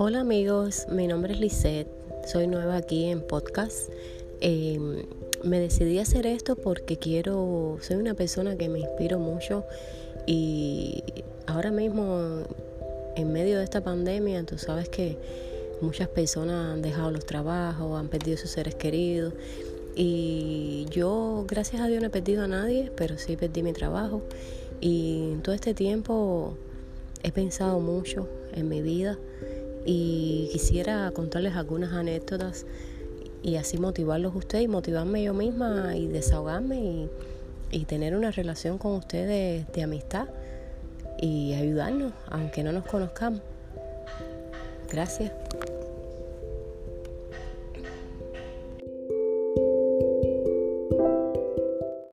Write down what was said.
Hola amigos, mi nombre es Lisette, soy nueva aquí en podcast. Em, me decidí hacer esto porque quiero, soy una persona que me inspiro mucho y ahora mismo en medio de esta pandemia tú sabes que muchas personas han dejado los trabajos, han perdido sus seres queridos y yo gracias a Dios no he perdido a nadie, pero sí perdí mi trabajo y en todo este tiempo he pensado mucho en mi vida y quisiera contarles algunas anécdotas y así motivarlos ustedes y motivarme yo misma y desahogarme y tener una relación con ustedes de amistad y ayudarnos, aunque no nos conozcamos. Gracias.